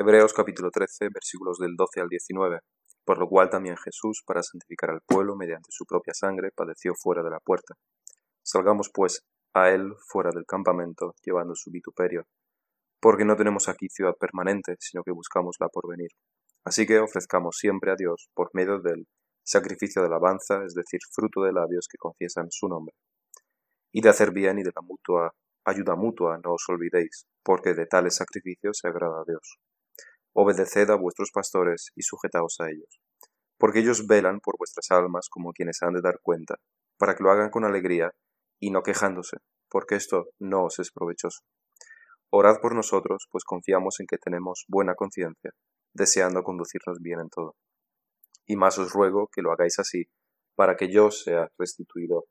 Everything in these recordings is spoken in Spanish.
Hebreos capítulo 13 versículos del 12 al 19. Por lo cual también Jesús, para santificar al pueblo mediante su propia sangre, padeció fuera de la puerta. Salgamos pues a él fuera del campamento, llevando su vituperio, porque no tenemos aquí ciudad permanente, sino que buscamos la porvenir. Así que ofrezcamos siempre a Dios, por medio del sacrificio de alabanza, es decir, fruto de labios que confiesan su nombre. Y de hacer bien y de la mutua ayuda mutua no os olvidéis, porque de tales sacrificios se agrada a Dios. Obedeced a vuestros pastores y sujetaos a ellos, porque ellos velan por vuestras almas como quienes han de dar cuenta, para que lo hagan con alegría y no quejándose, porque esto no os es provechoso. Orad por nosotros, pues confiamos en que tenemos buena conciencia, deseando conducirnos bien en todo. Y más os ruego que lo hagáis así, para que yo sea restituido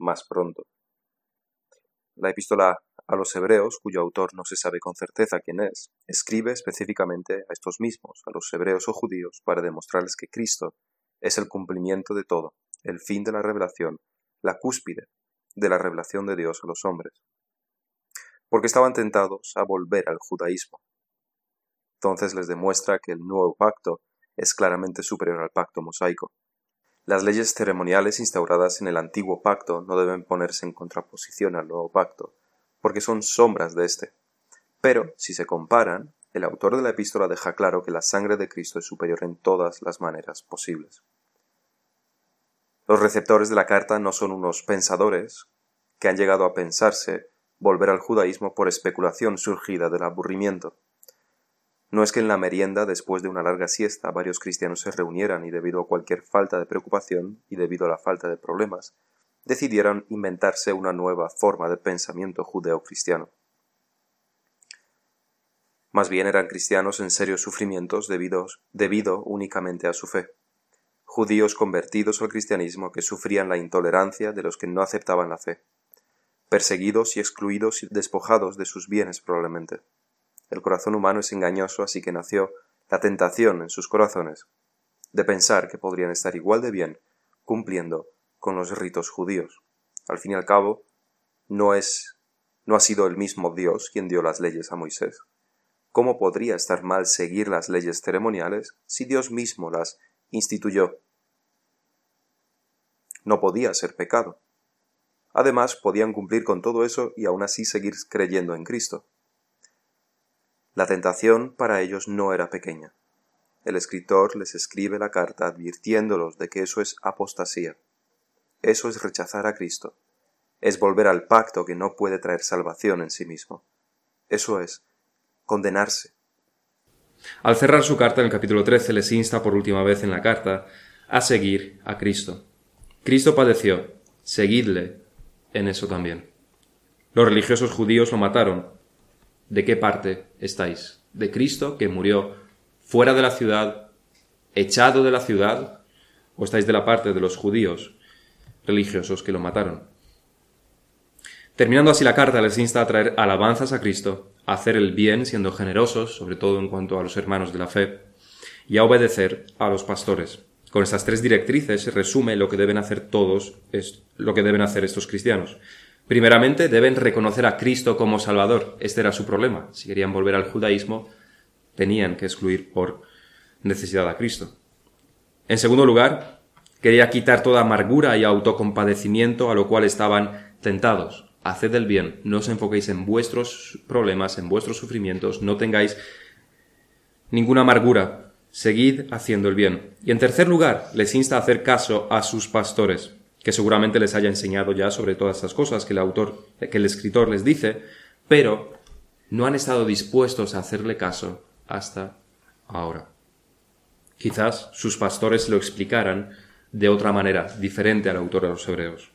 más pronto. La epístola a los hebreos, cuyo autor no se sabe con certeza quién es, escribe específicamente a estos mismos, a los hebreos o judíos, para demostrarles que Cristo es el cumplimiento de todo, el fin de la revelación, la cúspide de la revelación de Dios a los hombres. Porque estaban tentados a volver al judaísmo. Entonces les demuestra que el nuevo pacto es claramente superior al pacto mosaico. Las leyes ceremoniales instauradas en el antiguo pacto no deben ponerse en contraposición al nuevo pacto, porque son sombras de éste. Pero, si se comparan, el autor de la epístola deja claro que la sangre de Cristo es superior en todas las maneras posibles. Los receptores de la carta no son unos pensadores que han llegado a pensarse volver al judaísmo por especulación surgida del aburrimiento. No es que en la merienda, después de una larga siesta, varios cristianos se reunieran y debido a cualquier falta de preocupación y debido a la falta de problemas, decidieran inventarse una nueva forma de pensamiento judeo-cristiano. Más bien eran cristianos en serios sufrimientos debido únicamente a su fe. Judíos convertidos al cristianismo que sufrían la intolerancia de los que no aceptaban la fe. Perseguidos y excluidos y despojados de sus bienes probablemente. El corazón humano es engañoso, así que nació la tentación en sus corazones de pensar que podrían estar igual de bien cumpliendo con los ritos judíos. Al fin y al cabo, no es no ha sido el mismo Dios quien dio las leyes a Moisés. ¿Cómo podría estar mal seguir las leyes ceremoniales si Dios mismo las instituyó? No podía ser pecado. Además, podían cumplir con todo eso y aún así seguir creyendo en Cristo. La tentación para ellos no era pequeña. El escritor les escribe la carta advirtiéndolos de que eso es apostasía. Eso es rechazar a Cristo. Es volver al pacto que no puede traer salvación en sí mismo. Eso es condenarse. Al cerrar su carta en el capítulo 13 les insta por última vez en la carta a seguir a Cristo. Cristo padeció, seguidle en eso también. Los religiosos judíos lo mataron, de qué parte estáis. De Cristo, que murió fuera de la ciudad, echado de la ciudad, o estáis de la parte de los judíos religiosos que lo mataron. Terminando así la carta, les insta a traer alabanzas a Cristo, a hacer el bien siendo generosos, sobre todo en cuanto a los hermanos de la fe, y a obedecer a los pastores. Con estas tres directrices se resume lo que deben hacer todos, es lo que deben hacer estos cristianos. Primeramente, deben reconocer a Cristo como Salvador. Este era su problema. Si querían volver al judaísmo, tenían que excluir por necesidad a Cristo. En segundo lugar, quería quitar toda amargura y autocompadecimiento a lo cual estaban tentados. Haced el bien, no os enfoquéis en vuestros problemas, en vuestros sufrimientos, no tengáis ninguna amargura, seguid haciendo el bien. Y en tercer lugar, les insta a hacer caso a sus pastores que seguramente les haya enseñado ya sobre todas estas cosas que el autor, que el escritor les dice, pero no han estado dispuestos a hacerle caso hasta ahora. Quizás sus pastores lo explicaran de otra manera, diferente al autor de los hebreos.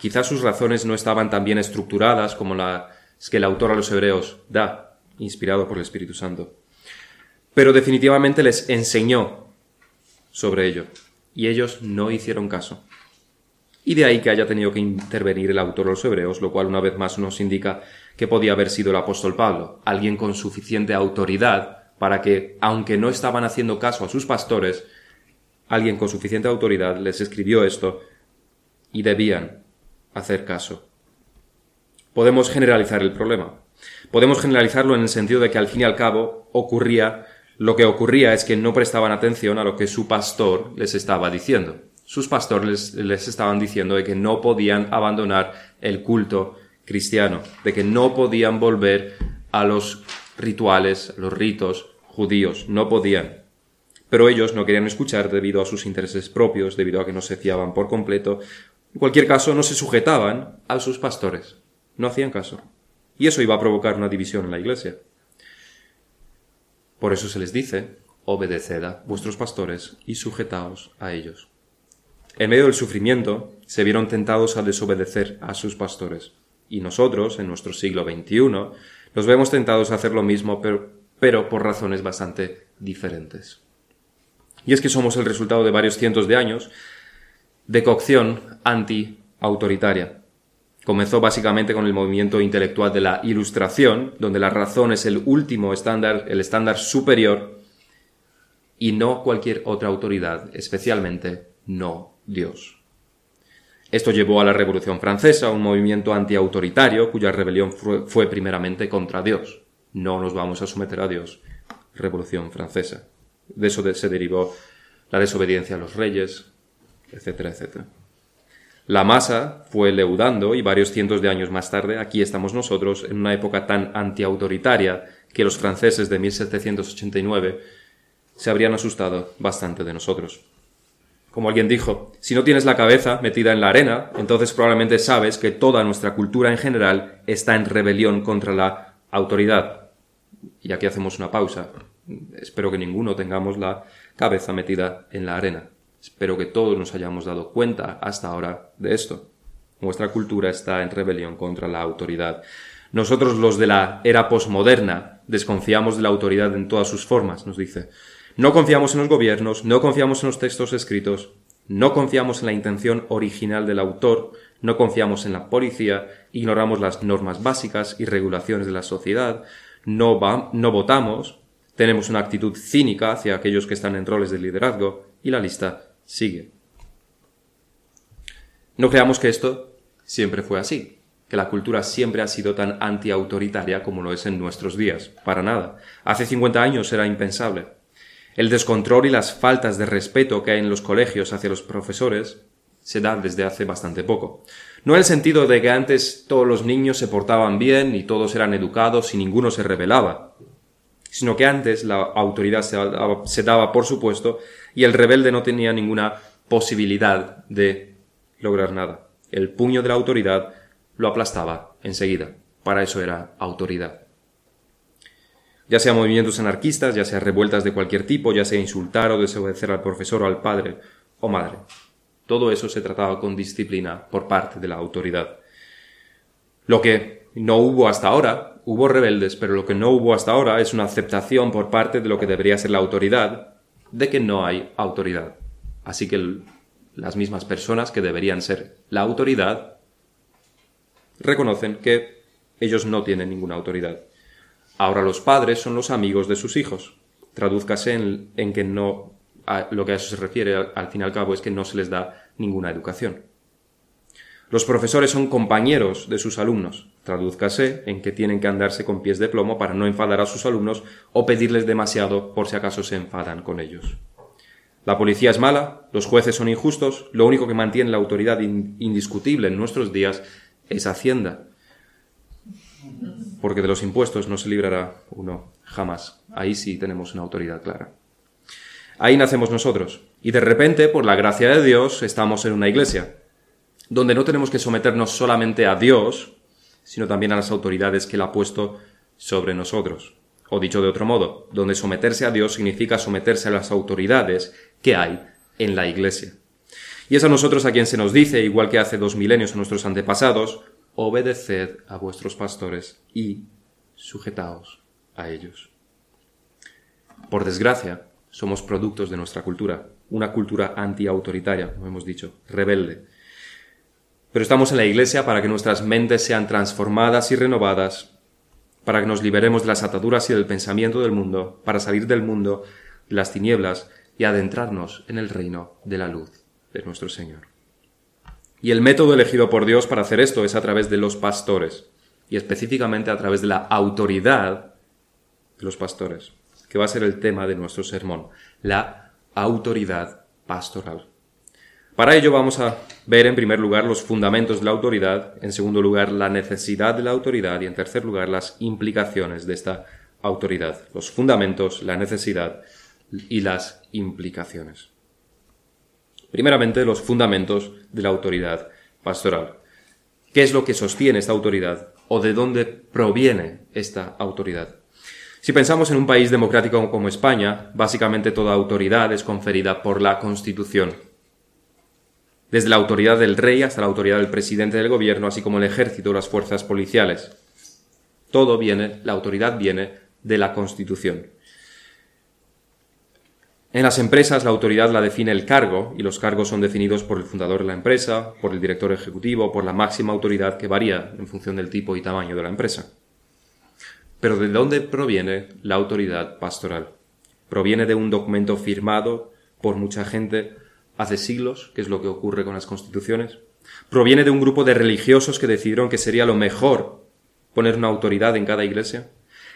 Quizás sus razones no estaban tan bien estructuradas como las que el autor a los hebreos da, inspirado por el Espíritu Santo. Pero definitivamente les enseñó sobre ello, y ellos no hicieron caso y de ahí que haya tenido que intervenir el autor de los hebreos, lo cual una vez más nos indica que podía haber sido el apóstol Pablo, alguien con suficiente autoridad para que, aunque no estaban haciendo caso a sus pastores, alguien con suficiente autoridad les escribió esto y debían hacer caso. Podemos generalizar el problema. Podemos generalizarlo en el sentido de que al fin y al cabo ocurría Lo que ocurría es que no prestaban atención a lo que su pastor les estaba diciendo. Sus pastores les, estaban diciendo de que no podían abandonar el culto cristiano, de que no podían volver a los rituales, los ritos judíos, no podían. Pero ellos no querían escuchar debido a sus intereses propios, debido a que no se fiaban por completo. En cualquier caso, no se sujetaban a sus pastores, no hacían caso. Y eso iba a provocar una división en la iglesia. Por eso se les dice, obedeced a vuestros pastores y sujetaos a ellos. En medio del sufrimiento, se vieron tentados a desobedecer a sus pastores. Y nosotros, en nuestro siglo XXI, nos vemos tentados a hacer lo mismo, pero, pero por razones bastante diferentes. Y es que somos el resultado de varios cientos de años de cocción anti-autoritaria. Comenzó básicamente con el movimiento intelectual de la Ilustración, donde la razón es el último estándar, el estándar superior, y no cualquier otra autoridad, especialmente no Dios. Esto llevó a la Revolución Francesa, un movimiento antiautoritario cuya rebelión fue primeramente contra Dios. No nos vamos a someter a Dios. Revolución Francesa. De eso se derivó la desobediencia a los reyes, etcétera, etcétera. La masa fue leudando y varios cientos de años más tarde aquí estamos nosotros en una época tan antiautoritaria que los franceses de 1789 se habrían asustado bastante de nosotros. Como alguien dijo, si no tienes la cabeza metida en la arena, entonces probablemente sabes que toda nuestra cultura en general está en rebelión contra la autoridad. Y aquí hacemos una pausa. Espero que ninguno tengamos la cabeza metida en la arena. Espero que todos nos hayamos dado cuenta hasta ahora de esto. Nuestra cultura está en rebelión contra la autoridad. Nosotros los de la era posmoderna desconfiamos de la autoridad en todas sus formas, nos dice. No confiamos en los gobiernos, no confiamos en los textos escritos, no confiamos en la intención original del autor, no confiamos en la policía, ignoramos las normas básicas y regulaciones de la sociedad, no, no votamos, tenemos una actitud cínica hacia aquellos que están en roles de liderazgo y la lista sigue. No creamos que esto siempre fue así, que la cultura siempre ha sido tan antiautoritaria como lo es en nuestros días. Para nada. Hace 50 años era impensable. El descontrol y las faltas de respeto que hay en los colegios hacia los profesores se dan desde hace bastante poco. No en el sentido de que antes todos los niños se portaban bien y todos eran educados y ninguno se rebelaba, sino que antes la autoridad se daba, por supuesto y el rebelde no tenía ninguna posibilidad de lograr nada. El puño de la autoridad lo aplastaba enseguida. Para eso era autoridad. Ya sea movimientos anarquistas, ya sea revueltas de cualquier tipo, ya sea insultar o desobedecer al profesor o al padre o madre. Todo eso se trataba con disciplina por parte de la autoridad. Lo que no hubo hasta ahora hubo rebeldes, pero lo que no hubo hasta ahora es una aceptación por parte de lo que debería ser la autoridad de que no hay autoridad. Así que las mismas personas que deberían ser la autoridad reconocen que ellos no tienen ninguna autoridad. Ahora los padres son los amigos de sus hijos. Tradúzcase en, que no, lo que a eso se refiere al fin y al cabo es que no se les da ninguna educación. Los profesores son compañeros de sus alumnos. Tradúzcase en que tienen que andarse con pies de plomo para no enfadar a sus alumnos o pedirles demasiado por si acaso se enfadan con ellos. La policía es mala, los jueces son injustos, lo único que mantiene la autoridad indiscutible en nuestros días es Hacienda. Porque de los impuestos no se librará uno jamás. Ahí sí tenemos una autoridad clara. Ahí nacemos nosotros. Y de repente, por la gracia de Dios, estamos en una iglesia donde no tenemos que someternos solamente a Dios, sino también a las autoridades que Él ha puesto sobre nosotros. O dicho de otro modo, donde someterse a Dios significa someterse a las autoridades que hay en la Iglesia. Y es a nosotros a quien se nos dice, igual que hace dos milenios a nuestros antepasados, obedeced a vuestros pastores y sujetaos a ellos. Por desgracia, somos productos de nuestra cultura, una cultura antiautoritaria, como hemos dicho, rebelde, pero estamos en la Iglesia para que nuestras mentes sean transformadas y renovadas, para que nos liberemos de las ataduras y del pensamiento del mundo, para salir del mundo, de las tinieblas y adentrarnos en el reino de la luz de nuestro Señor. Y el método elegido por Dios para hacer esto es a través de los pastores, y específicamente a través de la autoridad de los pastores. que va a ser el tema de nuestro sermón, la autoridad pastoral. Para ello vamos a ver en primer lugar los fundamentos de la autoridad, en segundo lugar la necesidad de la autoridad y en tercer lugar las implicaciones de esta autoridad, los fundamentos, la necesidad y las implicaciones. Primeramente, los fundamentos de la autoridad pastoral. ¿Qué es lo que sostiene esta autoridad o de dónde proviene esta autoridad? Si pensamos en un país democrático como España, básicamente toda autoridad es conferida por la Constitución. Desde la autoridad del rey hasta la autoridad del presidente del gobierno, así como el ejército o las fuerzas policiales. Todo viene, la autoridad viene de la Constitución. En las empresas la autoridad la define el cargo y los cargos son definidos por el fundador de la empresa, por el director ejecutivo, por la máxima autoridad que varía en función del tipo y tamaño de la empresa. Pero ¿de dónde proviene la autoridad pastoral? Proviene de un documento firmado por mucha gente hace siglos, que es lo que ocurre con las constituciones. Proviene de un grupo de religiosos que decidieron que sería lo mejor poner una autoridad en cada iglesia.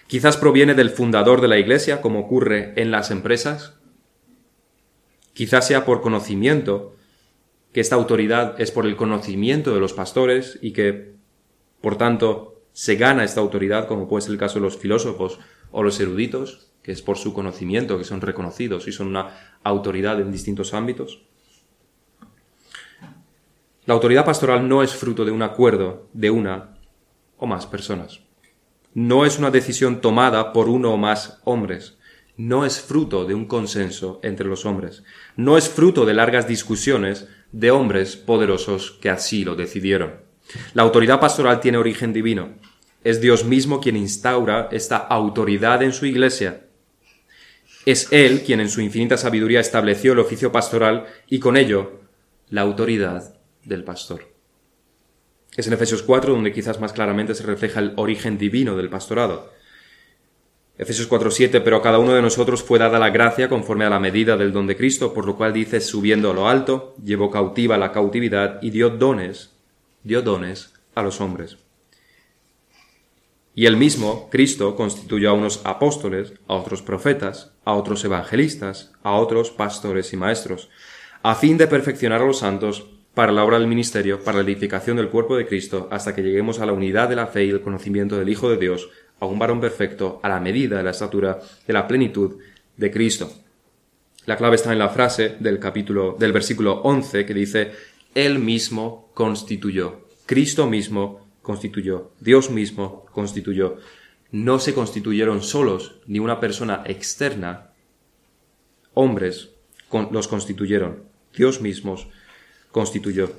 Quizás proviene del fundador de la iglesia, como ocurre en las empresas. Quizás sea por conocimiento, que esta autoridad es por el conocimiento de los pastores y que, por tanto, se gana esta autoridad, como puede ser el caso de los filósofos o los eruditos, que es por su conocimiento, que son reconocidos y son una autoridad en distintos ámbitos. La autoridad pastoral no es fruto de un acuerdo de una o más personas no es una decisión tomada por uno o más hombres, no es fruto de un consenso entre los hombres, no es fruto de largas discusiones de hombres poderosos que así lo decidieron. La autoridad pastoral tiene origen divino. Es Dios mismo quien instaura esta autoridad en su iglesia. Es Él quien en su infinita sabiduría estableció el oficio pastoral y con ello la autoridad del pastor. Es en Efesios 4 donde quizás más claramente se refleja el origen divino del pastorado. Efesios 4:7, pero a cada uno de nosotros fue dada la gracia conforme a la medida del don de Cristo, por lo cual dice, subiendo a lo alto, llevó cautiva la cautividad y dio dones, dio dones a los hombres. Y el mismo, Cristo, constituyó a unos apóstoles, a otros profetas, a otros evangelistas, a otros pastores y maestros, a fin de perfeccionar a los santos para la obra del ministerio, para la edificación del cuerpo de Cristo, hasta que lleguemos a la unidad de la fe y el conocimiento del Hijo de Dios, a un varón perfecto, a la medida de la estatura de la plenitud de Cristo. La clave está en la frase del capítulo, del versículo 11 que dice, Él mismo constituyó, Cristo mismo constituyó, Dios mismo constituyó. No se constituyeron solos, ni una persona externa, hombres los constituyeron, Dios mismos constituyó.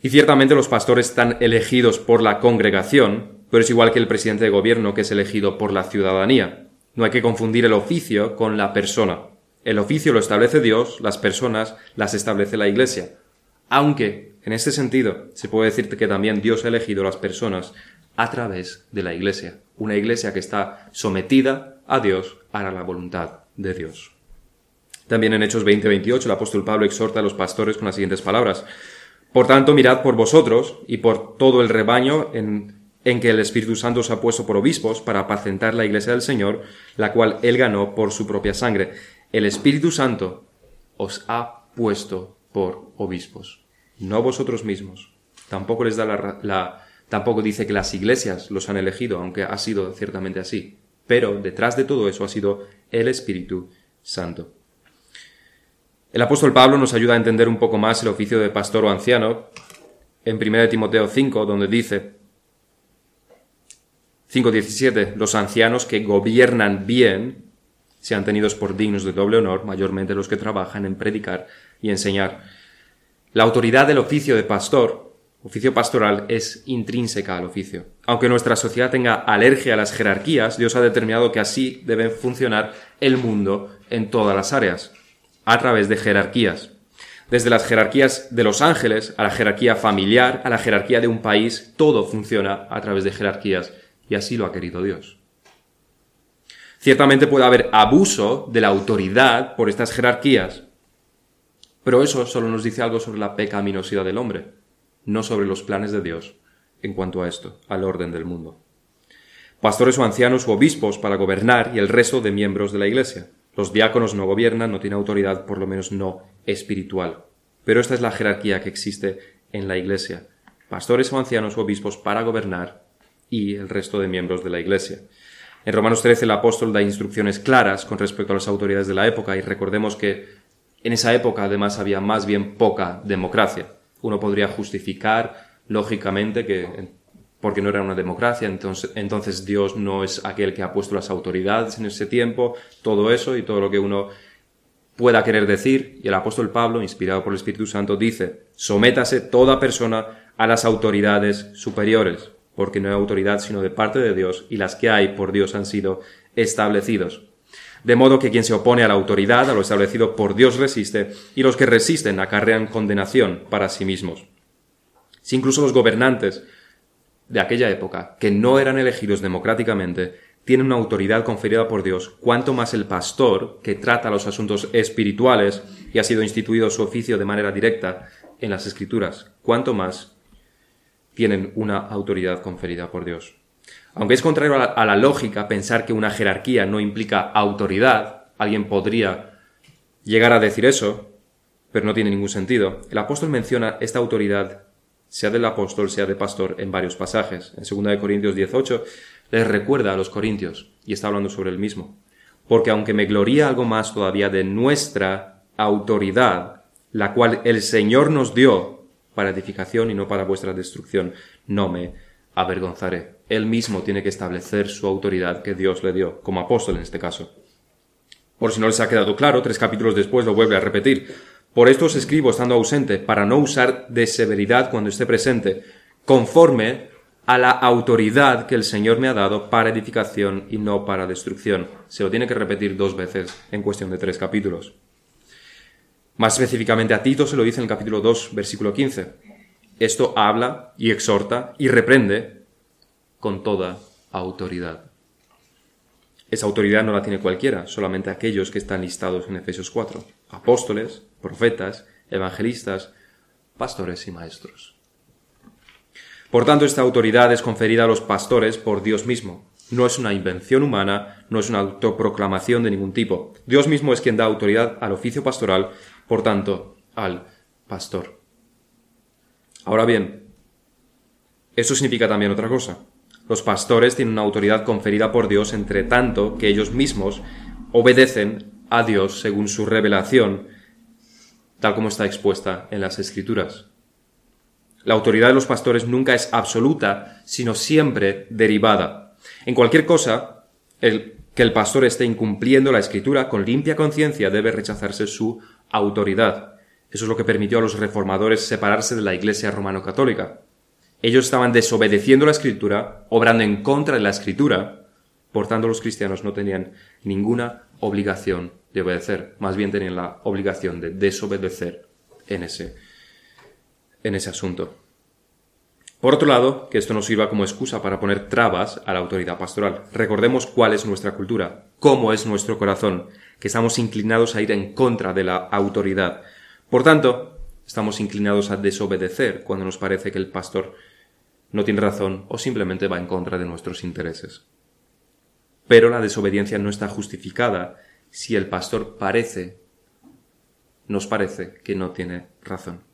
Y ciertamente los pastores están elegidos por la congregación, pero es igual que el presidente de gobierno que es elegido por la ciudadanía. No hay que confundir el oficio con la persona. El oficio lo establece Dios, las personas las establece la Iglesia. Aunque, en este sentido, se puede decir que también Dios ha elegido las personas a través de la Iglesia. Una Iglesia que está sometida a Dios, a la voluntad de Dios. También en Hechos 20-28 el apóstol Pablo exhorta a los pastores con las siguientes palabras. Por tanto, mirad por vosotros y por todo el rebaño en, en que el Espíritu Santo os ha puesto por obispos para apacentar la iglesia del Señor, la cual él ganó por su propia sangre. El Espíritu Santo os ha puesto por obispos, no vosotros mismos. Tampoco les da la, tampoco dice que las iglesias los han elegido, aunque ha sido ciertamente así. Pero detrás de todo eso ha sido el Espíritu Santo. El apóstol Pablo nos ayuda a entender un poco más el oficio de pastor o anciano en 1 Timoteo 5, donde dice 5.17, los ancianos que gobiernan bien sean tenidos por dignos de doble honor, mayormente los que trabajan en predicar y enseñar. La autoridad del oficio de pastor, oficio pastoral, es intrínseca al oficio. Aunque nuestra sociedad tenga alergia a las jerarquías, Dios ha determinado que así debe funcionar el mundo en todas las áreas a través de jerarquías. Desde las jerarquías de los ángeles a la jerarquía familiar, a la jerarquía de un país, todo funciona a través de jerarquías y así lo ha querido Dios. Ciertamente puede haber abuso de la autoridad por estas jerarquías, pero eso solo nos dice algo sobre la pecaminosidad del hombre, no sobre los planes de Dios en cuanto a esto, al orden del mundo. pastores o ancianos u obispos para gobernar y el resto de miembros de la Iglesia. Los diáconos no gobiernan, no tienen autoridad, por lo menos no espiritual. Pero esta es la jerarquía que existe en la Iglesia. Pastores o ancianos u obispos para gobernar y el resto de miembros de la Iglesia. En Romanos 13 el apóstol da instrucciones claras con respecto a las autoridades de la época y recordemos que en esa época además había más bien poca democracia. Uno podría justificar lógicamente que porque no era una democracia, entonces, entonces Dios no es aquel que ha puesto las autoridades en ese tiempo, todo eso y todo lo que uno pueda querer decir. Y el apóstol Pablo, inspirado por el Espíritu Santo, dice, sométase toda persona a las autoridades superiores, porque no hay autoridad sino de parte de Dios, y las que hay por Dios han sido establecidos. De modo que quien se opone a la autoridad, a lo establecido por Dios resiste, y los que resisten acarrean condenación para sí mismos. Si incluso los gobernantes de aquella época, que no eran elegidos democráticamente, tienen una autoridad conferida por Dios, cuanto más el pastor, que trata los asuntos espirituales y ha sido instituido su oficio de manera directa en las Escrituras, cuanto más tienen una autoridad conferida por Dios. Aunque es contrario a la, lógica pensar que una jerarquía no implica autoridad, alguien podría llegar a decir eso, pero no tiene ningún sentido. El apóstol menciona esta autoridad, sea del apóstol, sea de pastor, en varios pasajes. En 2 Corintios 18 les recuerda a los corintios, y está hablando sobre el mismo. Porque aunque me gloría algo más todavía de nuestra autoridad, la cual el Señor nos dio para edificación y no para vuestra destrucción. No me avergonzaré. Él mismo tiene que establecer su autoridad que Dios le dio, como apóstol en este caso. Por si no les ha quedado claro, tres capítulos después lo vuelve a repetir. Por esto os escribo estando ausente, para no usar de severidad cuando esté presente, conforme a la autoridad que el Señor me ha dado para edificación y no para destrucción. Se lo tiene que repetir dos veces en cuestión de tres capítulos. Más específicamente a Tito se lo dice en el capítulo 2, versículo 15. Esto habla y exhorta y reprende con toda autoridad. Esa autoridad no la tiene cualquiera, solamente aquellos que están listados en Efesios 4. Apóstoles, profetas, evangelistas, pastores y maestros. Por tanto, esta autoridad es conferida a los pastores por Dios mismo. No es una invención humana, no es una autoproclamación de ningún tipo. Dios mismo es quien da autoridad al oficio pastoral por tanto, al pastor. Ahora bien, eso significa también otra cosa. Los pastores tienen una autoridad conferida por Dios entre tanto que ellos mismos obedecen a Dios según su revelación, tal como está expuesta en las Escrituras. La autoridad de los pastores nunca es absoluta, sino siempre derivada. En cualquier cosa, el que el pastor esté incumpliendo la escritura con limpia conciencia debe rechazarse su autoridad. Eso es lo que permitió a los reformadores separarse de la Iglesia romano-católica. Ellos estaban desobedeciendo la escritura, obrando en contra de la escritura, por tanto los cristianos no tenían ninguna obligación de obedecer, más bien tenían la obligación de desobedecer en ese, en ese asunto. Por otro lado, que esto nos sirva como excusa para poner trabas a la autoridad pastoral. Recordemos cuál es nuestra cultura, cómo es nuestro corazón, que estamos inclinados a ir en contra de la autoridad. Por tanto, estamos inclinados a desobedecer cuando nos parece que el pastor no tiene razón o simplemente va en contra de nuestros intereses. Pero la desobediencia no está justificada si el pastor parece, nos parece que no tiene razón.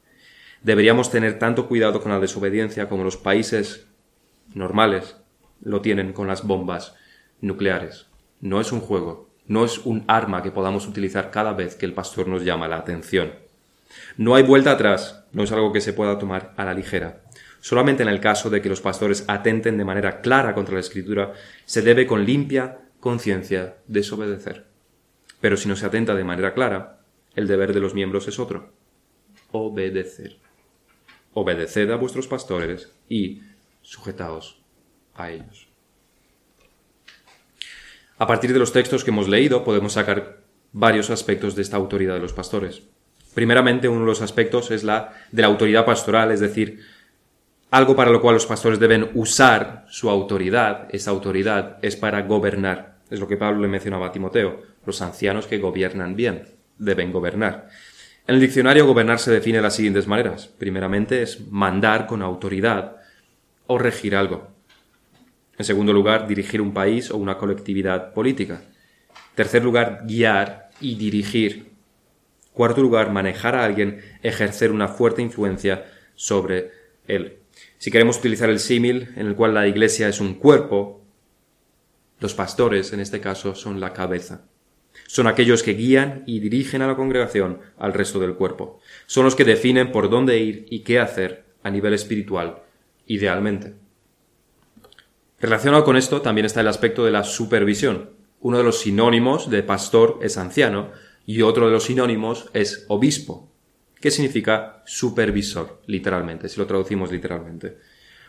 Deberíamos tener tanto cuidado con la desobediencia como los países normales lo tienen con las bombas nucleares. No es un juego, no es un arma que podamos utilizar cada vez que el pastor nos llama la atención. No hay vuelta atrás, no es algo que se pueda tomar a la ligera. Solamente en el caso de que los pastores atenten de manera clara contra la escritura, se debe con limpia conciencia desobedecer. Pero si no se atenta de manera clara, el deber de los miembros es otro. Obedecer. Obedeced a vuestros pastores y sujetaos a ellos. A partir de los textos que hemos leído podemos sacar varios aspectos de esta autoridad de los pastores. Primeramente, uno de los aspectos es la de la autoridad pastoral, es decir, algo para lo cual los pastores deben usar su autoridad. Esa autoridad es para gobernar. Es lo que Pablo le mencionaba a Timoteo. Los ancianos que gobiernan bien deben gobernar. En el diccionario gobernar se define de las siguientes maneras. Primeramente es mandar con autoridad o regir algo. En segundo lugar, dirigir un país o una colectividad política. Tercer lugar, guiar y dirigir. Cuarto lugar, manejar a alguien, ejercer una fuerte influencia sobre él. Si queremos utilizar el símil en el cual la iglesia es un cuerpo, los pastores, en este caso, son la cabeza. Son aquellos que guían y dirigen a la congregación al resto del cuerpo. Son los que definen por dónde ir y qué hacer a nivel espiritual, idealmente. Relacionado con esto también está el aspecto de la supervisión. Uno de los sinónimos de pastor es anciano y otro de los sinónimos es obispo, que significa supervisor, literalmente, si lo traducimos literalmente.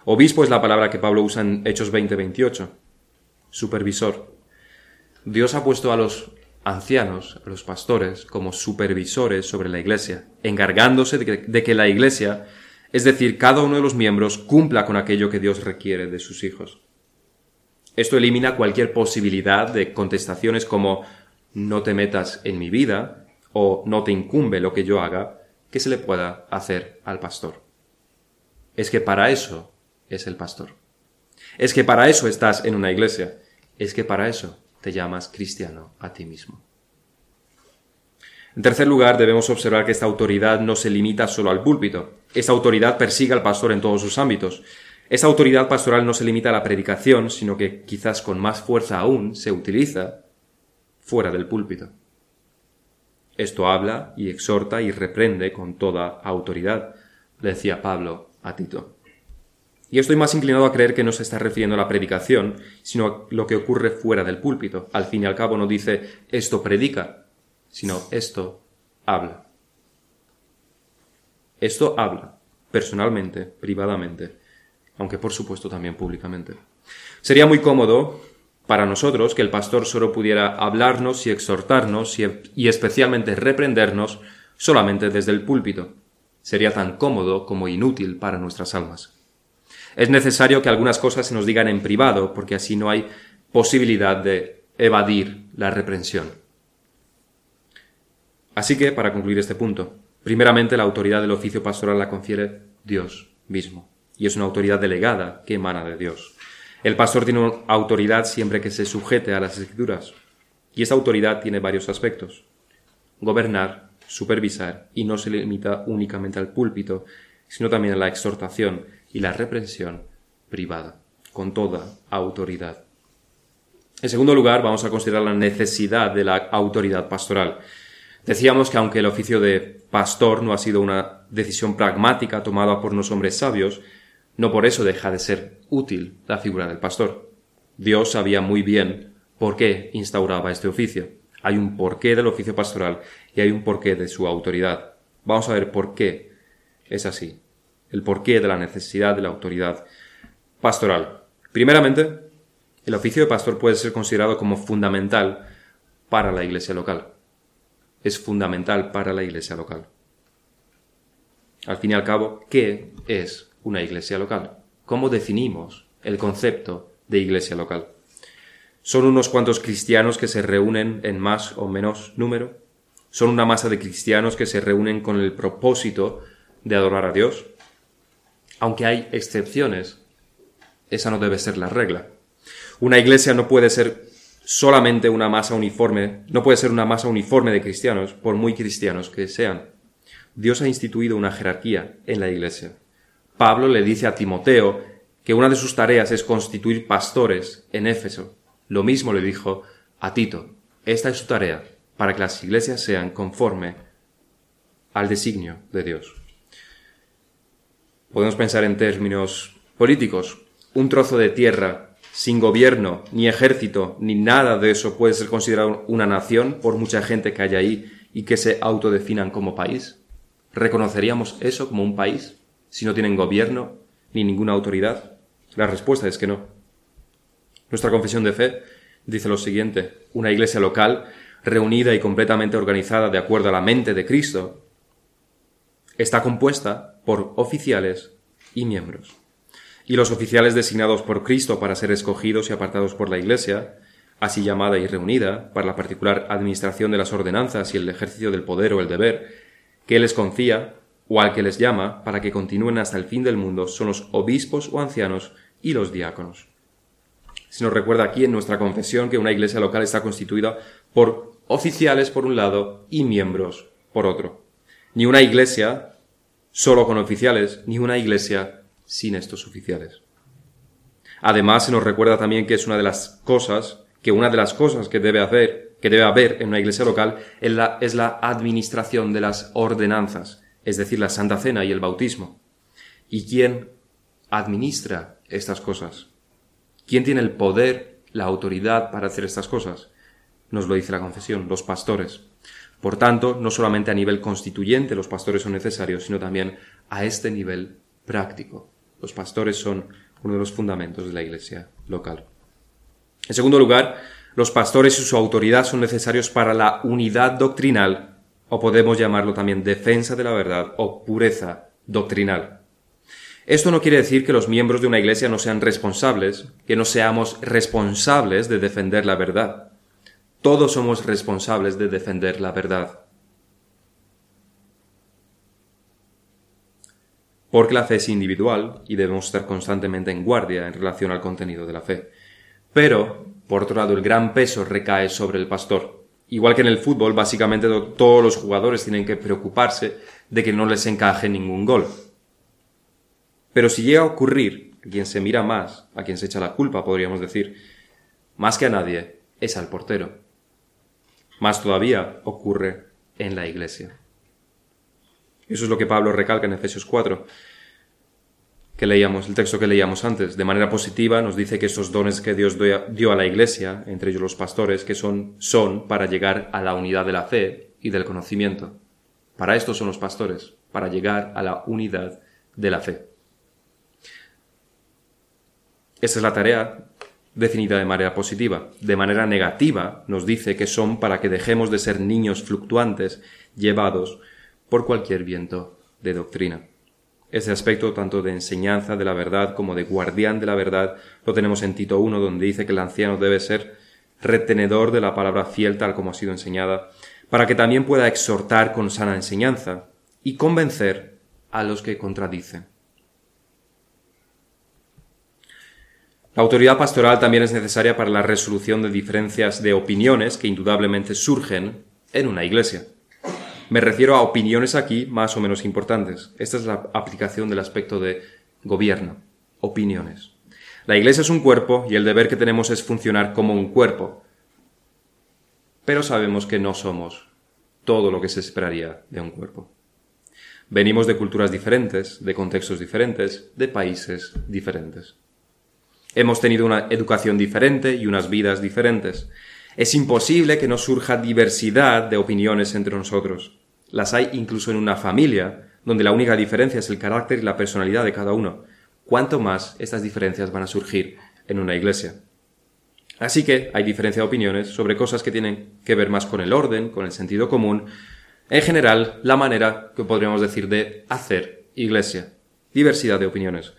Obispo es la palabra que Pablo usa en Hechos 20-28. Supervisor. Dios ha puesto a los ancianos, a los pastores, como supervisores sobre la iglesia, encargándose de que, de que la iglesia, es decir, cada uno de los miembros, cumpla con aquello que Dios requiere de sus hijos. Esto elimina cualquier posibilidad de contestaciones como no te metas en mi vida o no te incumbe lo que yo haga que se le pueda hacer al pastor. Es que para eso es el pastor. Es que para eso estás en una iglesia. Es que para eso te llamas cristiano a ti mismo. En tercer lugar, debemos observar que esta autoridad no se limita solo al púlpito. Esta autoridad persigue al pastor en todos sus ámbitos. Esa autoridad pastoral no se limita a la predicación, sino que quizás con más fuerza aún se utiliza fuera del púlpito. Esto habla y exhorta y reprende con toda autoridad, le decía Pablo a Tito. Y estoy más inclinado a creer que no se está refiriendo a la predicación, sino a lo que ocurre fuera del púlpito. Al fin y al cabo no dice esto predica, sino esto habla. Esto habla, personalmente, privadamente, aunque por supuesto también públicamente. Sería muy cómodo para nosotros que el pastor solo pudiera hablarnos y exhortarnos y, especialmente reprendernos solamente desde el púlpito. Sería tan cómodo como inútil para nuestras almas. Es necesario que algunas cosas se nos digan en privado, porque así no hay posibilidad de evadir la reprensión. Así que, para concluir este punto, primeramente la autoridad del oficio pastoral la confiere Dios mismo y es una autoridad delegada que emana de Dios. El pastor tiene autoridad siempre que se sujete a las escrituras, y esta autoridad tiene varios aspectos. Gobernar, supervisar, y no se limita únicamente al púlpito, sino también a la exhortación y la reprensión privada, con toda autoridad. En segundo lugar, vamos a considerar la necesidad de la autoridad pastoral. Decíamos que aunque el oficio de pastor no ha sido una decisión pragmática tomada por unos hombres sabios, no por eso deja de ser útil la figura del pastor. Dios sabía muy bien por qué instauraba este oficio. Hay un porqué del oficio pastoral y hay un porqué de su autoridad. Vamos a ver por qué es así. El porqué de la necesidad de la autoridad pastoral. Primeramente, el oficio de pastor puede ser considerado como fundamental para la iglesia local. Es fundamental para la iglesia local. Al fin y al cabo, ¿qué es una iglesia local? ¿Cómo definimos el concepto de iglesia local? ¿Son unos cuantos cristianos que se reúnen en más o menos número? ¿Son una masa de cristianos que se reúnen con el propósito de adorar a Dios? Aunque hay excepciones, esa no debe ser la regla. Una iglesia no puede ser solamente una masa uniforme, no puede ser una masa uniforme de cristianos, por muy cristianos que sean. Dios ha instituido una jerarquía en la iglesia. Pablo le dice a Timoteo que una de sus tareas es constituir pastores en Éfeso. Lo mismo le dijo a Tito. Esta es su tarea, para que las iglesias sean conforme al designio de Dios. Podemos pensar en términos políticos. Un trozo de tierra sin gobierno, ni ejército, ni nada de eso puede ser considerado una nación por mucha gente que haya ahí y que se autodefinan como país. ¿Reconoceríamos eso como un país? Si no tienen gobierno ni ninguna autoridad? La respuesta es que no. Nuestra confesión de fe dice lo siguiente, una iglesia local, reunida y completamente organizada de acuerdo a la mente de Cristo, está compuesta por oficiales y miembros. Y los oficiales designados por Cristo para ser escogidos y apartados por la Iglesia, así llamada y reunida, para la particular administración de las ordenanzas y el ejercicio del poder o el deber, que Él les confía, o al que les llama para que continúen hasta el fin del mundo son los obispos o ancianos y los diáconos. Se nos recuerda aquí en nuestra confesión que una iglesia local está constituida por oficiales por un lado y miembros por otro. Ni una iglesia solo con oficiales, ni una iglesia sin estos oficiales. Además, se nos recuerda también que es una de las cosas, que una de las cosas que debe hacer, que debe haber en una iglesia local es la, es la administración de las ordenanzas, es decir, la Santa Cena y el bautismo. ¿Y quién administra estas cosas? ¿Quién tiene el poder, la autoridad para hacer estas cosas? Nos lo dice la confesión, los pastores. Por tanto, no solamente a nivel constituyente los pastores son necesarios, sino también a este nivel práctico. Los pastores son uno de los fundamentos de la iglesia local. En segundo lugar, los pastores y su autoridad son necesarios para la unidad doctrinal, o podemos llamarlo también defensa de la verdad o pureza doctrinal. Esto no quiere decir que los miembros de una iglesia no sean responsables, que no seamos responsables de defender la verdad. Todos somos responsables de defender la verdad. porque la fe es individual y debemos estar constantemente en guardia en relación al contenido de la fe. Pero, por otro lado, el gran peso recae sobre el pastor. Igual que en el fútbol, básicamente todos los jugadores tienen que preocuparse de que no les encaje ningún gol. Pero si llega a ocurrir, a quien se mira más, a quien se echa la culpa, podríamos decir, más que a nadie, es al portero. Más todavía ocurre en la iglesia. Eso es lo que Pablo recalca en Efesios 4, que leíamos, el texto que leíamos antes. De manera positiva nos dice que esos dones que Dios dio a la Iglesia, entre ellos los pastores, que son, son para llegar a la unidad de la fe y del conocimiento. Para esto son los pastores, para llegar a la unidad de la fe. Esa es la tarea definida de manera positiva. De manera negativa nos dice que son para que dejemos de ser niños fluctuantes llevados por cualquier viento de doctrina. Ese aspecto tanto de enseñanza de la verdad como de guardián de la verdad lo tenemos en Tito I, donde dice que el anciano debe ser retenedor de la palabra fiel tal como ha sido enseñada, para que también pueda exhortar con sana enseñanza y convencer a los que contradicen. La autoridad pastoral también es necesaria para la resolución de diferencias de opiniones que indudablemente surgen en una iglesia. Me refiero a opiniones aquí más o menos importantes. Esta es la aplicación del aspecto de gobierno. Opiniones. La Iglesia es un cuerpo y el deber que tenemos es funcionar como un cuerpo. Pero sabemos que no somos todo lo que se esperaría de un cuerpo. Venimos de culturas diferentes, de contextos diferentes, de países diferentes. Hemos tenido una educación diferente y unas vidas diferentes. Es imposible que no surja diversidad de opiniones entre nosotros. Las hay incluso en una familia, donde la única diferencia es el carácter y la personalidad de cada uno. Cuanto más estas diferencias van a surgir en una iglesia. Así que hay diferencia de opiniones sobre cosas que tienen que ver más con el orden, con el sentido común, en general, la manera que podríamos decir de hacer iglesia. Diversidad de opiniones.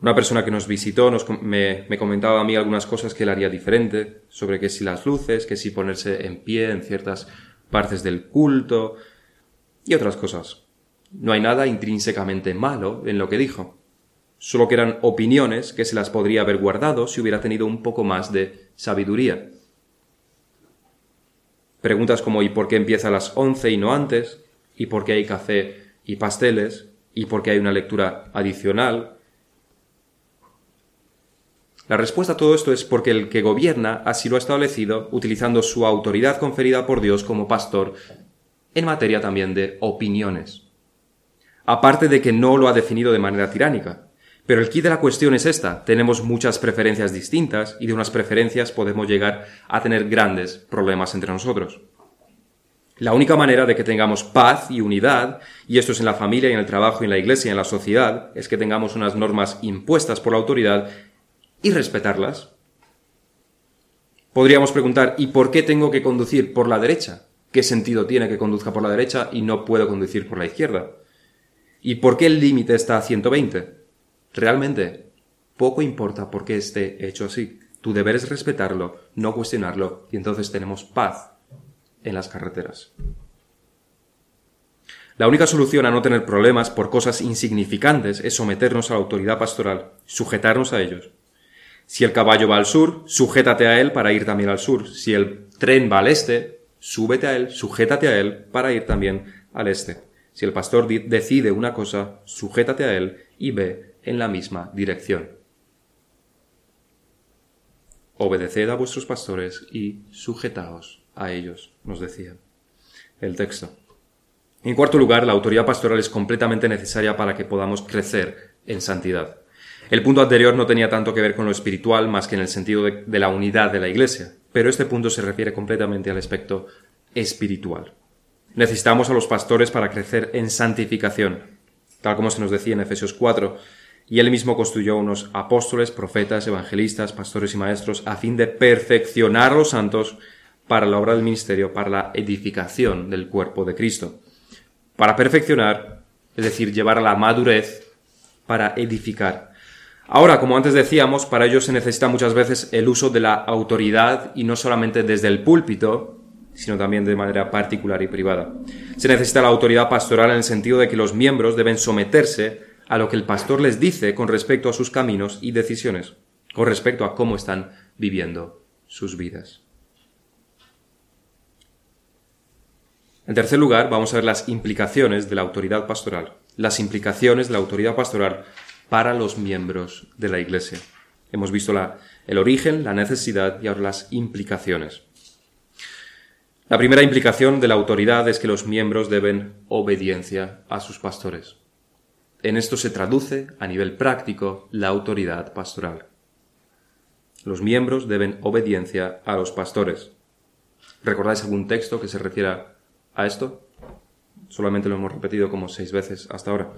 Una persona que nos visitó me, me, comentaba a mí algunas cosas que él haría diferente, sobre que si las luces, que si ponerse en pie en ciertas partes del culto y otras cosas. No hay nada intrínsecamente malo en lo que dijo, solo que eran opiniones que se las podría haber guardado si hubiera tenido un poco más de sabiduría. Preguntas como ¿y por qué empieza a las once y no antes? ¿Y por qué hay café y pasteles? ¿Y por qué hay una lectura adicional? La respuesta a todo esto es porque el que gobierna así lo ha establecido utilizando su autoridad conferida por Dios como pastor en materia también de opiniones. Aparte de que no lo ha definido de manera tiránica. Pero el kit de la cuestión es esta. Tenemos muchas preferencias distintas y de unas preferencias podemos llegar a tener grandes problemas entre nosotros. La única manera de que tengamos paz y unidad, y esto es en la familia y en el trabajo y en la iglesia y en la sociedad, es que tengamos unas normas impuestas por la autoridad y respetarlas. Podríamos preguntar, ¿y por qué tengo que conducir por la derecha? ¿Qué sentido tiene que conduzca por la derecha y no puedo conducir por la izquierda? ¿Y por qué el límite está a 120? Realmente, poco importa por qué esté hecho así. Tu deber es respetarlo, no cuestionarlo, y entonces tenemos paz en las carreteras. La única solución a no tener problemas por cosas insignificantes es someternos a la autoridad pastoral, sujetarnos a ellos. Si el caballo va al sur, sujétate a él para ir también al sur. Si el tren va al este, súbete a él, sujétate a él para ir también al este. Si el pastor decide una cosa, sujétate a él y ve en la misma dirección. Obedeced a vuestros pastores y sujetaos a ellos, nos decía el texto. En cuarto lugar, la autoridad pastoral es completamente necesaria para que podamos crecer en santidad. El punto anterior no tenía tanto que ver con lo espiritual más que en el sentido de, la unidad de la Iglesia, pero este punto se refiere completamente al aspecto espiritual. Necesitamos a los pastores para crecer en santificación, tal como se nos decía en Efesios 4, y él mismo construyó unos apóstoles, profetas, evangelistas, pastores y maestros a fin de perfeccionar los santos para la obra del ministerio, para la edificación del cuerpo de Cristo. Para perfeccionar, es decir, llevar a la madurez, para edificar. Ahora, como antes decíamos, para ello se necesita muchas veces el uso de la autoridad y no solamente desde el púlpito, sino también de manera particular y privada. Se necesita la autoridad pastoral en el sentido de que los miembros deben someterse a lo que el pastor les dice con respecto a sus caminos y decisiones, con respecto a cómo están viviendo sus vidas. En tercer lugar, vamos a ver las implicaciones de la autoridad pastoral. Las implicaciones de la autoridad pastoral para los miembros de la Iglesia. Hemos visto el origen, la necesidad y ahora las implicaciones. La primera implicación de la autoridad es que los miembros deben obediencia a sus pastores. En esto se traduce, a nivel práctico, la autoridad pastoral. Los miembros deben obediencia a los pastores. ¿Recordáis algún texto que se refiera a esto? Solamente lo hemos repetido como seis veces hasta ahora.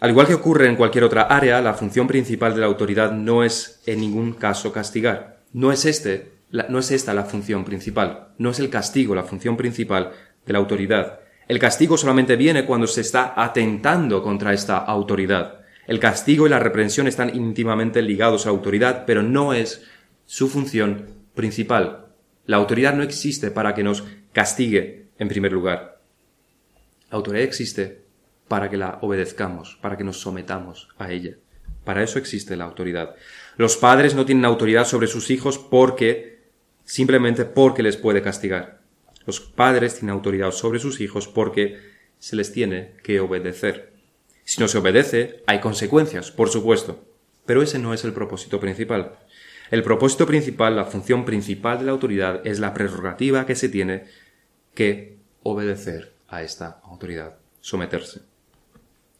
Al igual que ocurre en cualquier otra área, la función principal de la autoridad no es en ningún caso castigar. No es, este, no es esta la función principal. No es el castigo la función principal de la autoridad. El castigo solamente viene cuando se está atentando contra esta autoridad. El castigo y la reprensión están íntimamente ligados a la autoridad, pero no es su función principal. La autoridad no existe para que nos castigue, en primer lugar. La autoridad existe para que la obedezcamos, para que nos sometamos a ella. Para eso existe la autoridad. Los padres no tienen autoridad sobre sus hijos porque, simplemente porque les puede castigar. Los padres tienen autoridad sobre sus hijos porque se les tiene que obedecer. Si no se obedece, hay consecuencias, por supuesto, pero ese no es el propósito principal. El propósito principal, la función principal de la autoridad es la prerrogativa que se tiene que obedecer a esta autoridad, someterse.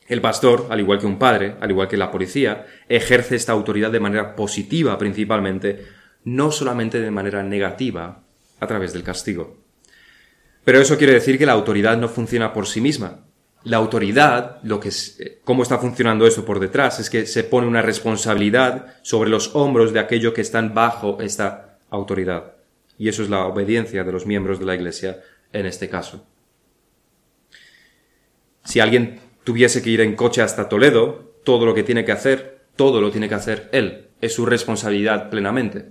El pastor, al igual que un padre, al igual que la policía, ejerce esta autoridad de manera positiva principalmente, no solamente de manera negativa a través del castigo. Pero eso quiere decir que la autoridad no funciona por sí misma. La autoridad, lo que es, eh, cómo está funcionando eso por detrás, es que se pone una responsabilidad sobre los hombros de aquellos que están bajo esta autoridad. Y eso es la obediencia de los miembros de la Iglesia en este caso. Si alguien tuviese que ir en coche hasta Toledo, todo lo que tiene que hacer, todo lo tiene que hacer él. Es su responsabilidad plenamente.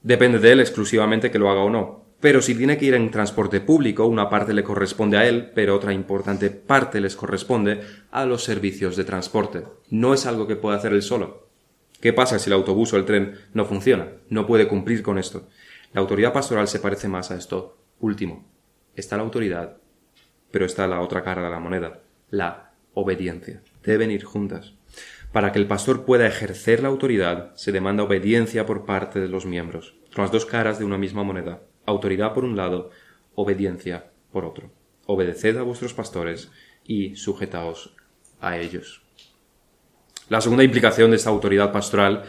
Depende de él exclusivamente que lo haga o no. Pero si tiene que ir en transporte público, una parte le corresponde a él, pero otra importante parte les corresponde a los servicios de transporte. No es algo que pueda hacer él solo. ¿Qué pasa si el autobús o el tren no funciona? No puede cumplir con esto. La autoridad pastoral se parece más a esto último. Está la autoridad, pero está la otra cara de la moneda, la obediencia. Deben ir juntas. Para que el pastor pueda ejercer la autoridad, se demanda obediencia por parte de los miembros, las dos caras de una misma moneda autoridad por un lado, obediencia por otro. Obedeced a vuestros pastores y sujetaos a ellos. La segunda implicación de esta autoridad pastoral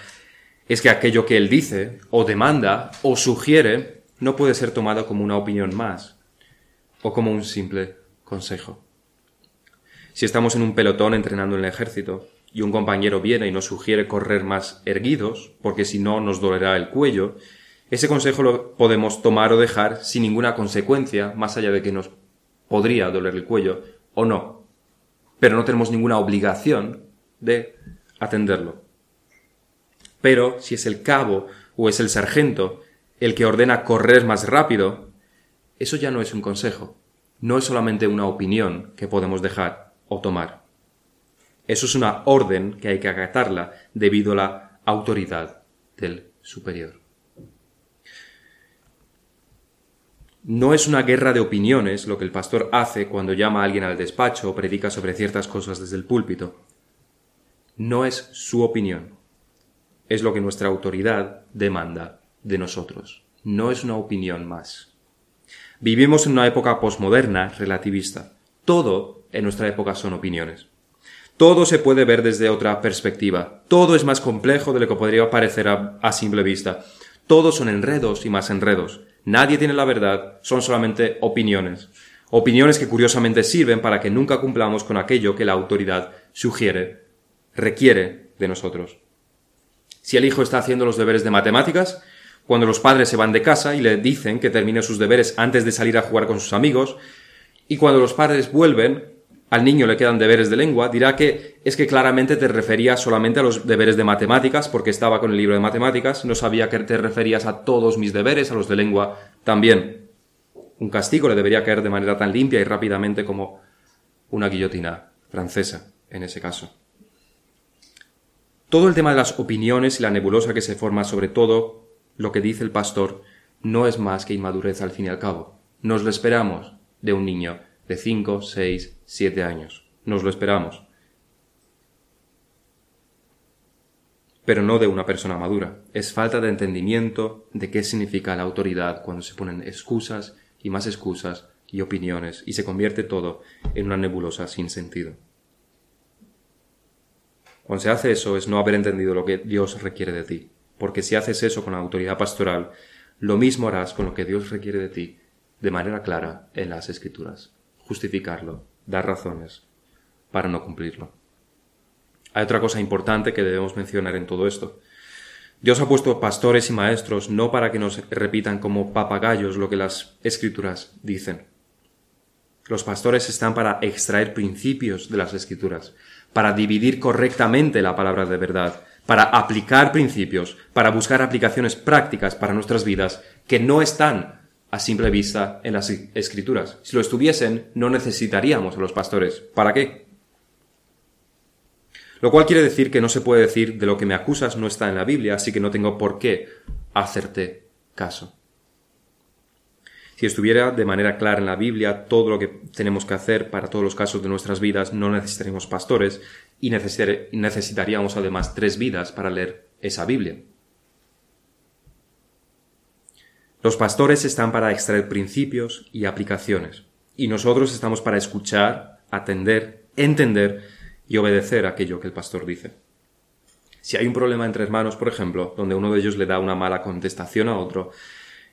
es que aquello que él dice, o demanda, o sugiere, no puede ser tomado como una opinión más, o como un simple consejo. Si estamos en un pelotón entrenando en el ejército, y un compañero viene y nos sugiere correr más erguidos, porque si no nos dolerá el cuello, ese consejo lo podemos tomar o dejar sin ninguna consecuencia, más allá de que nos podría doler el cuello o no. Pero no tenemos ninguna obligación de atenderlo. Pero si es el cabo o es el sargento el que ordena correr más rápido, eso ya no es un consejo, no es solamente una opinión que podemos dejar o tomar. Eso es una orden que hay que acatarla debido a la autoridad del superior. No es una guerra de opiniones lo que el pastor hace cuando llama a alguien al despacho o predica sobre ciertas cosas desde el púlpito. No es su opinión. Es lo que nuestra autoridad demanda de nosotros. No es una opinión más. Vivimos en una época posmoderna relativista. Todo en nuestra época son opiniones. Todo se puede ver desde otra perspectiva. Todo es más complejo de lo que podría parecer a, a simple vista. Todos son enredos y más enredos. Nadie tiene la verdad, son solamente opiniones. Opiniones que curiosamente sirven para que nunca cumplamos con aquello que la autoridad sugiere, requiere de nosotros. Si el hijo está haciendo los deberes de matemáticas, cuando los padres se van de casa y le dicen que termine sus deberes antes de salir a jugar con sus amigos, y cuando los padres vuelven, al niño le quedan deberes de lengua, dirá que es que claramente te referías solamente a los deberes de matemáticas, porque estaba con el libro de matemáticas, no sabía que te referías a todos mis deberes, a los de lengua también. Un castigo le debería caer de manera tan limpia y rápidamente como una guillotina francesa, en ese caso. Todo el tema de las opiniones y la nebulosa que se forma sobre todo lo que dice el pastor no es más que inmadurez al fin y al cabo. Nos lo esperamos de un niño de cinco, seis, siete años. Nos lo esperamos. Pero no de una persona madura. Es falta de entendimiento de qué significa la autoridad cuando se ponen excusas y más excusas y opiniones y se convierte todo en una nebulosa sin sentido. Cuando se hace eso es no haber entendido lo que Dios requiere de ti, porque si haces eso con la autoridad pastoral, lo mismo harás con lo que Dios requiere de ti de manera clara en las Escrituras justificarlo, dar razones para no cumplirlo. Hay otra cosa importante que debemos mencionar en todo esto. Dios ha puesto pastores y maestros no para que nos repitan como papagayos lo que las escrituras dicen. Los pastores están para extraer principios de las escrituras, para dividir correctamente la palabra de verdad, para aplicar principios, para buscar aplicaciones prácticas para nuestras vidas que no están a simple vista en las escrituras. Si lo estuviesen, no necesitaríamos a los pastores. ¿Para qué? Lo cual quiere decir que no se puede decir de lo que me acusas no está en la Biblia, así que no tengo por qué hacerte caso. Si estuviera de manera clara en la Biblia todo lo que tenemos que hacer para todos los casos de nuestras vidas, no necesitaríamos pastores y necesitaríamos además tres vidas para leer esa Biblia. Los pastores están para extraer principios y aplicaciones, y nosotros estamos para escuchar, atender, entender y obedecer aquello que el pastor dice. Si hay un problema entre hermanos, por ejemplo, donde uno de ellos le da una mala contestación a otro,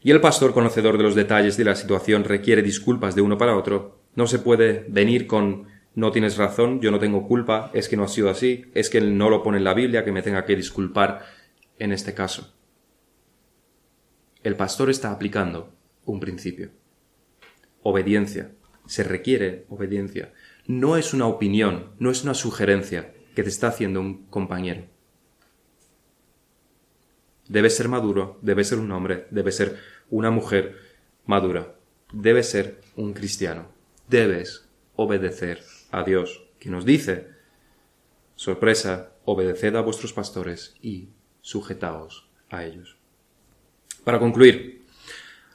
y el pastor, conocedor de los detalles de la situación, requiere disculpas de uno para otro, no se puede venir con no tienes razón, yo no tengo culpa, es que no ha sido así, es que no lo pone en la Biblia, que me tenga que disculpar en este caso el pastor está aplicando un principio. Obediencia. Se requiere obediencia. No es una opinión, no es una sugerencia que te está haciendo un compañero. Debe ser maduro, debe ser un hombre, debe ser una mujer madura, debe ser un cristiano. Debes obedecer a Dios, que nos dice, sorpresa, obedeced a vuestros pastores y sujetaos a ellos. Para concluir,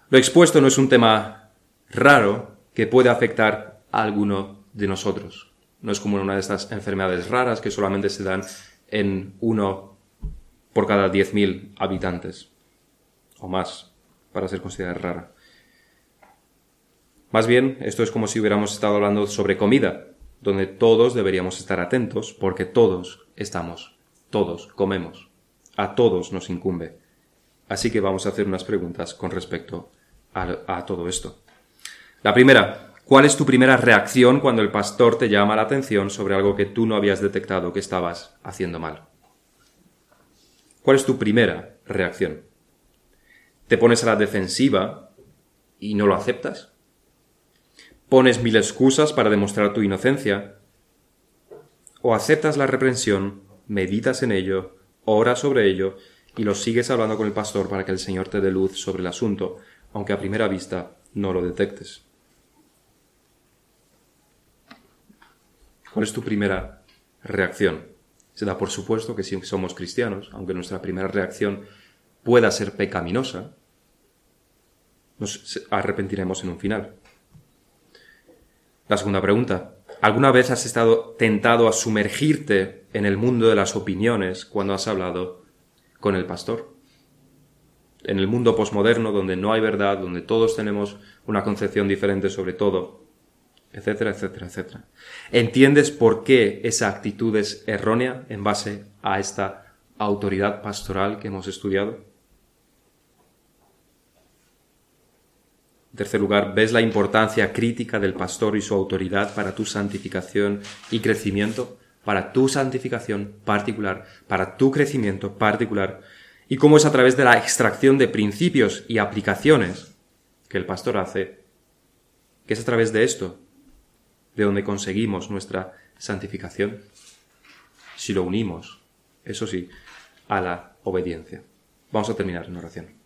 lo expuesto no es un tema raro que puede afectar a alguno de nosotros. No es como una de estas enfermedades raras que solamente se dan en uno por cada 10.000 habitantes o más para ser considerada rara. Más bien, esto es como si hubiéramos estado hablando sobre comida, donde todos deberíamos estar atentos porque todos estamos, todos comemos, a todos nos incumbe. Así que vamos a hacer unas preguntas con respecto a, todo esto. La primera, ¿cuál es tu primera reacción cuando el pastor te llama la atención sobre algo que tú no habías detectado que estabas haciendo mal? ¿Cuál es tu primera reacción? ¿Te pones a la defensiva y no lo aceptas? ¿Pones mil excusas para demostrar tu inocencia? ¿O aceptas la reprensión, meditas en ello, oras sobre ello y lo sigues hablando con el pastor para que el Señor te dé luz sobre el asunto, aunque a primera vista no lo detectes. ¿Cuál es tu primera reacción. Se da por supuesto que si somos cristianos, aunque nuestra primera reacción pueda ser pecaminosa, nos arrepentiremos en un final. La segunda pregunta. ¿Alguna vez has estado tentado a sumergirte en el mundo de las opiniones cuando has hablado con el pastor? En el mundo posmoderno, donde no hay verdad, donde todos tenemos una concepción diferente sobre todo, etcétera, etcétera, etcétera. ¿Entiendes por qué esa actitud es errónea en base a esta autoridad pastoral que hemos estudiado? En tercer lugar, ¿ves la importancia crítica del pastor y su autoridad para tu santificación y crecimiento? Para tu santificación particular, para tu crecimiento particular. Y cómo es a través de la extracción de principios y aplicaciones que el pastor hace, que es a través de esto de donde conseguimos nuestra santificación. Si lo unimos, eso sí, a la obediencia. Vamos a terminar en oración.